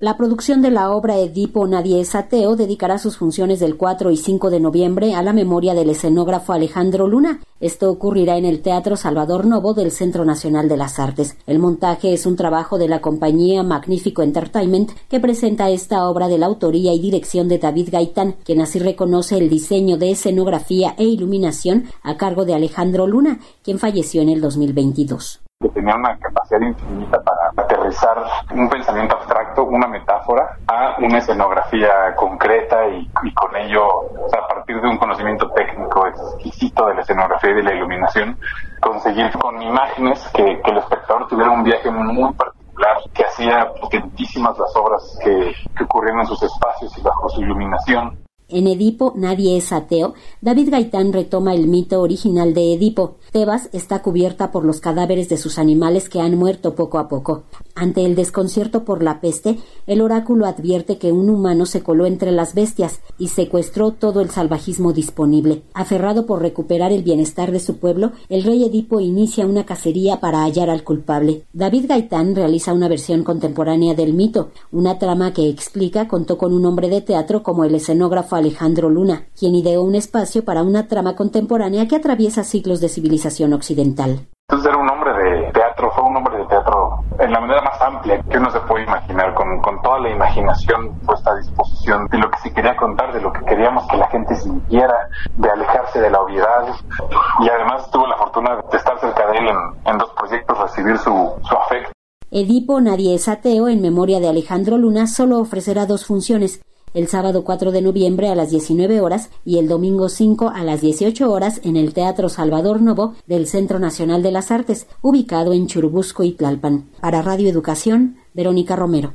La producción de la obra Edipo Nadie es ateo dedicará sus funciones del 4 y 5 de noviembre a la memoria del escenógrafo Alejandro Luna. Esto ocurrirá en el Teatro Salvador Novo del Centro Nacional de las Artes. El montaje es un trabajo de la compañía Magnífico Entertainment que presenta esta obra de la autoría y dirección de David Gaitán, quien así reconoce el diseño de escenografía e iluminación a cargo de Alejandro Luna, quien falleció en el 2022 que tenía una capacidad infinita para un pensamiento abstracto, una metáfora, a una escenografía concreta y, con ello, a partir de un conocimiento técnico exquisito de la escenografía y de la iluminación, conseguir con imágenes que, el espectador tuviera un viaje muy particular que hacía potentísimas las obras que, que ocurrían en sus espacios y bajo su iluminación. En Edipo nadie es ateo, David Gaitán retoma el mito original de Edipo. Tebas está cubierta por los cadáveres de sus animales que han muerto poco a poco. Ante el desconcierto por la peste, el oráculo advierte que un humano se coló entre las bestias y secuestró todo el salvajismo disponible. Aferrado por recuperar el bienestar de su pueblo, el rey Edipo inicia una cacería para hallar al culpable. David Gaitán realiza una versión contemporánea del mito, una trama que explica contó con un hombre de teatro como el escenógrafo Alejandro Luna, quien ideó un espacio para una trama contemporánea que atraviesa siglos de civilización occidental. Entonces era un hombre de teatro, fue un hombre de teatro en la manera más amplia que uno se puede imaginar, con, con toda la imaginación puesta a disposición de lo que se quería contar, de lo que queríamos que la gente sintiera, de alejarse de la obviedad. Y además tuvo la fortuna de estar cerca de él en, en dos proyectos, recibir su, su afecto. Edipo Nadie es ateo, en memoria de Alejandro Luna, solo ofrecerá dos funciones, el sábado 4 de noviembre a las 19 horas y el domingo 5 a las 18 horas en el Teatro Salvador Novo del Centro Nacional de las Artes, ubicado en Churubusco y Tlalpan. Para Radio Educación, Verónica Romero.